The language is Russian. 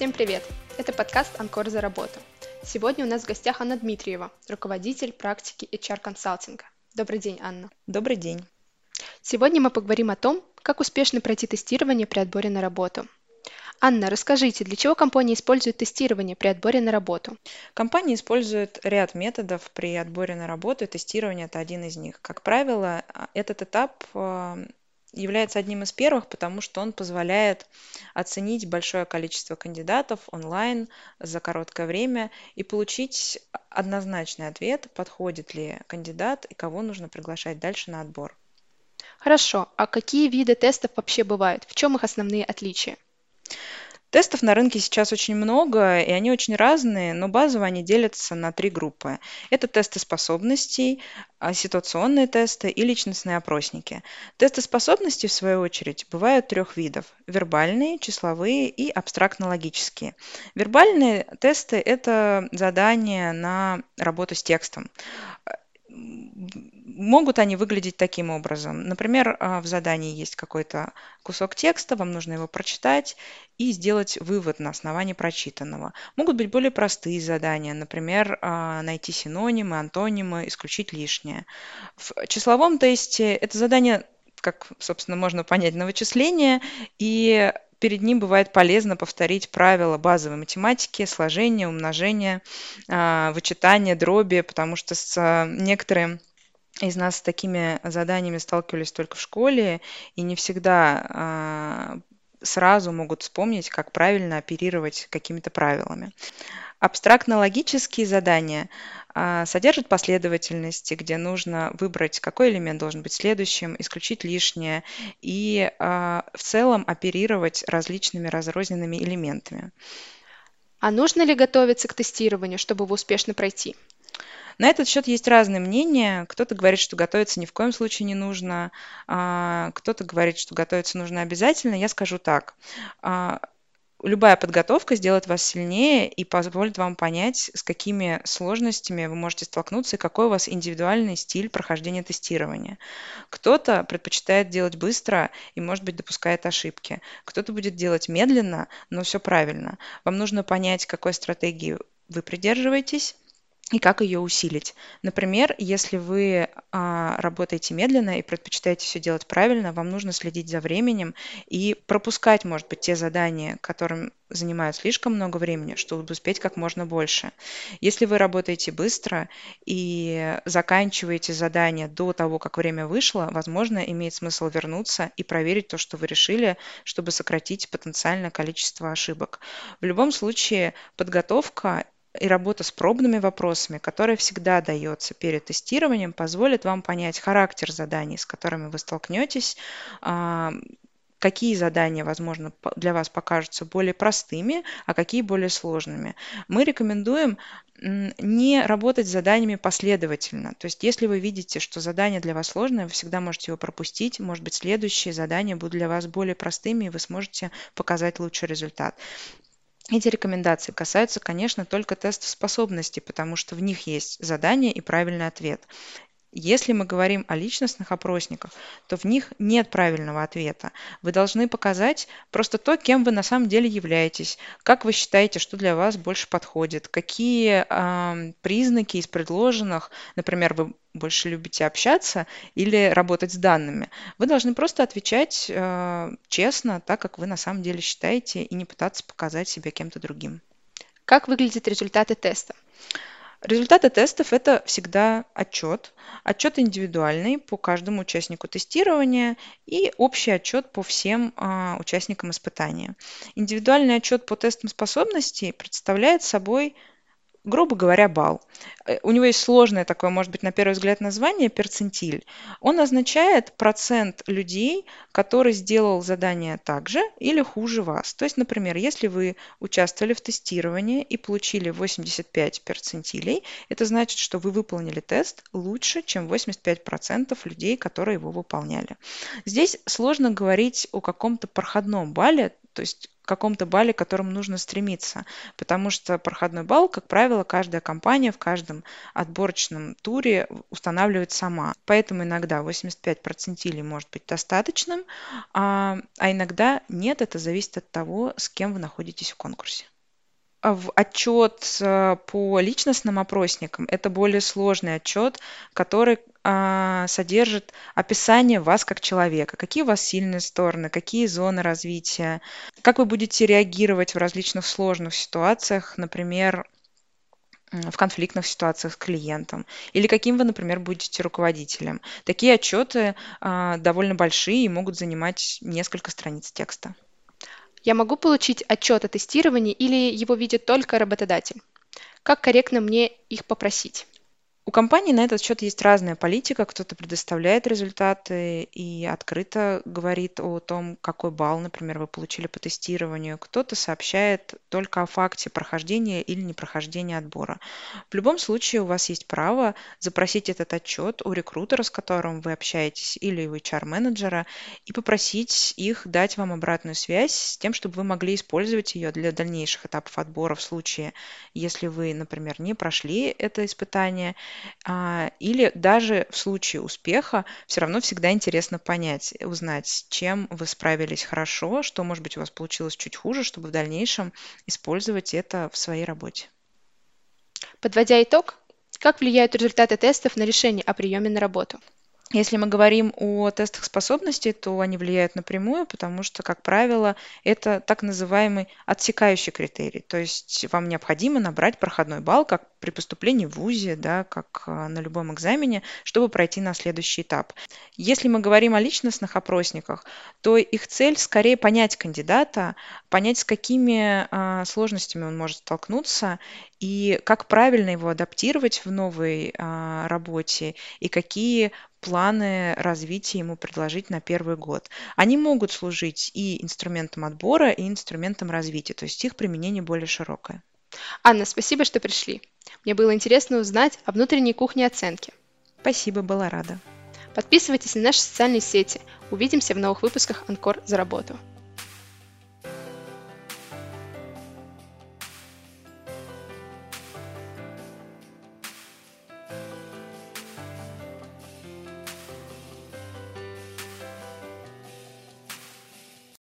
Всем привет! Это подкаст «Анкор за работу». Сегодня у нас в гостях Анна Дмитриева, руководитель практики HR-консалтинга. Добрый день, Анна. Добрый день. Сегодня мы поговорим о том, как успешно пройти тестирование при отборе на работу. Анна, расскажите, для чего компания использует тестирование при отборе на работу? Компания использует ряд методов при отборе на работу, и тестирование – это один из них. Как правило, этот этап а, является одним из первых, потому что он позволяет оценить большое количество кандидатов онлайн за короткое время и получить однозначный ответ, подходит ли кандидат и кого нужно приглашать дальше на отбор. Хорошо, а какие виды тестов вообще бывают? В чем их основные отличия? Тестов на рынке сейчас очень много, и они очень разные, но базово они делятся на три группы. Это тесты способностей, а, ситуационные тесты и личностные опросники. Тесты способностей, в свою очередь, бывают трех видов. Вербальные, числовые и абстрактно-логические. Вербальные тесты – это задания на работу с текстом могут они выглядеть таким образом. Например, а, в задании есть какой-то кусок текста, вам нужно его прочитать и сделать вывод на основании прочитанного. Могут быть более простые задания, например, а, найти синонимы, антонимы, исключить лишнее. В числовом тесте это задание, как, собственно, можно понять, на вычисление, и перед ним бывает полезно повторить правила базовой математики, сложения, умножения, а, вычитания, дроби, потому что с некоторыми из нас с такими заданиями сталкивались только в школе, и не всегда а, сразу могут вспомнить, как правильно оперировать какими-то правилами. Абстрактно-логические задания а, содержат последовательности, где нужно выбрать, какой элемент должен быть следующим, исключить лишнее и а, в целом оперировать различными разрозненными элементами. А нужно ли готовиться к тестированию, чтобы его успешно пройти? На этот счет есть разные мнения. Кто-то говорит, что готовиться ни в коем случае не нужно, а, кто-то говорит, что готовиться нужно обязательно. Я скажу так. А, любая подготовка сделает вас сильнее и позволит вам понять, с какими сложностями вы можете столкнуться и какой у вас индивидуальный стиль прохождения тестирования. Кто-то предпочитает делать быстро и, может быть, допускает ошибки. Кто-то будет делать медленно, но все правильно. Вам нужно понять, какой стратегии вы придерживаетесь, и как ее усилить. Например, если вы а, работаете медленно и предпочитаете все делать правильно, вам нужно следить за временем и пропускать, может быть, те задания, которым занимают слишком много времени, чтобы успеть как можно больше. Если вы работаете быстро и заканчиваете задание до того, как время вышло, возможно, имеет смысл вернуться и проверить то, что вы решили, чтобы сократить потенциальное количество ошибок. В любом случае, подготовка и работа с пробными вопросами, которая всегда дается перед тестированием, позволит вам понять характер заданий, с которыми вы столкнетесь, а, какие задания, возможно, для вас покажутся более простыми, а какие более сложными. Мы рекомендуем не работать с заданиями последовательно. То есть, если вы видите, что задание для вас сложное, вы всегда можете его пропустить. Может быть, следующие задания будут для вас более простыми, и вы сможете показать лучший результат. Эти рекомендации касаются, конечно, только тестов способностей, потому что в них есть задание и правильный ответ. Если мы говорим о личностных опросниках, то в них нет правильного ответа. Вы должны показать просто то, кем вы на самом деле являетесь, как вы считаете, что для вас больше подходит, какие э, признаки из предложенных, например, вы больше любите общаться или работать с данными. Вы должны просто отвечать э, честно, так как вы на самом деле считаете, и не пытаться показать себя кем-то другим. Как выглядят результаты теста? Результаты тестов– это всегда отчет. Отчет индивидуальный по каждому участнику тестирования и общий отчет по всем а, участникам испытания. Индивидуальный отчет по тестам способностей представляет собой грубо говоря, балл. Э, у него есть сложное такое, может быть, на первый взгляд название, перцентиль. Он означает процент людей, который сделал задание так же или хуже вас. То есть, например, если вы участвовали в тестировании и получили 85 перцентилей, это значит, что вы выполнили тест лучше, чем 85% людей, которые его выполняли. Здесь сложно говорить о каком-то проходном балле, то есть каком-то балле, к которому нужно стремиться. Потому что проходной балл, как правило, каждая компания в каждом отборочном туре устанавливает сама. Поэтому иногда 85 процентилей может быть достаточным, а, а иногда нет. Это зависит от того, с кем вы находитесь в конкурсе. В отчет э, по личностным опросникам это более сложный отчет, который а, содержит описание вас как человека, какие у вас сильные стороны, какие зоны развития, как вы будете реагировать в различных сложных ситуациях, например, в конфликтных ситуациях с клиентом, или каким вы, например, будете руководителем. Такие отчеты а, довольно большие и могут занимать несколько страниц текста. Я могу получить отчет о тестировании или его видит только работодатель? Как корректно мне их попросить? У компании на этот счет есть разная политика. Кто-то предоставляет результаты и открыто говорит о том, какой балл, например, вы получили по тестированию. Кто-то сообщает только о факте прохождения или непрохождения отбора. В любом случае у вас есть право запросить этот отчет у рекрутера, с которым вы общаетесь, или у HR-менеджера, и попросить их дать вам обратную связь с тем, чтобы вы могли использовать ее для дальнейших этапов отбора в случае, если вы, например, не прошли это испытание а, или даже в случае успеха все равно всегда интересно понять, узнать, чем вы справились хорошо, что, может быть, у вас получилось чуть хуже, чтобы в дальнейшем использовать это в своей работе. Подводя итог, как влияют результаты тестов на решение о приеме на работу? Если мы говорим о тестах способностей, то они влияют напрямую, потому что, как правило, это так называемый отсекающий критерий. То есть вам необходимо набрать проходной балл, как при поступлении в ВУЗе, да, как а, на любом экзамене, чтобы пройти на следующий этап. Если мы говорим о личностных опросниках, то их цель скорее понять кандидата, понять, с какими а, сложностями он может столкнуться и как правильно его адаптировать в новой а, работе и какие планы развития ему предложить на первый год. Они могут служить и инструментом отбора, и инструментом развития, то есть их применение более широкое. Анна, спасибо, что пришли. Мне было интересно узнать о внутренней кухне оценки. Спасибо, была рада. Подписывайтесь на наши социальные сети. Увидимся в новых выпусках Анкор за работу.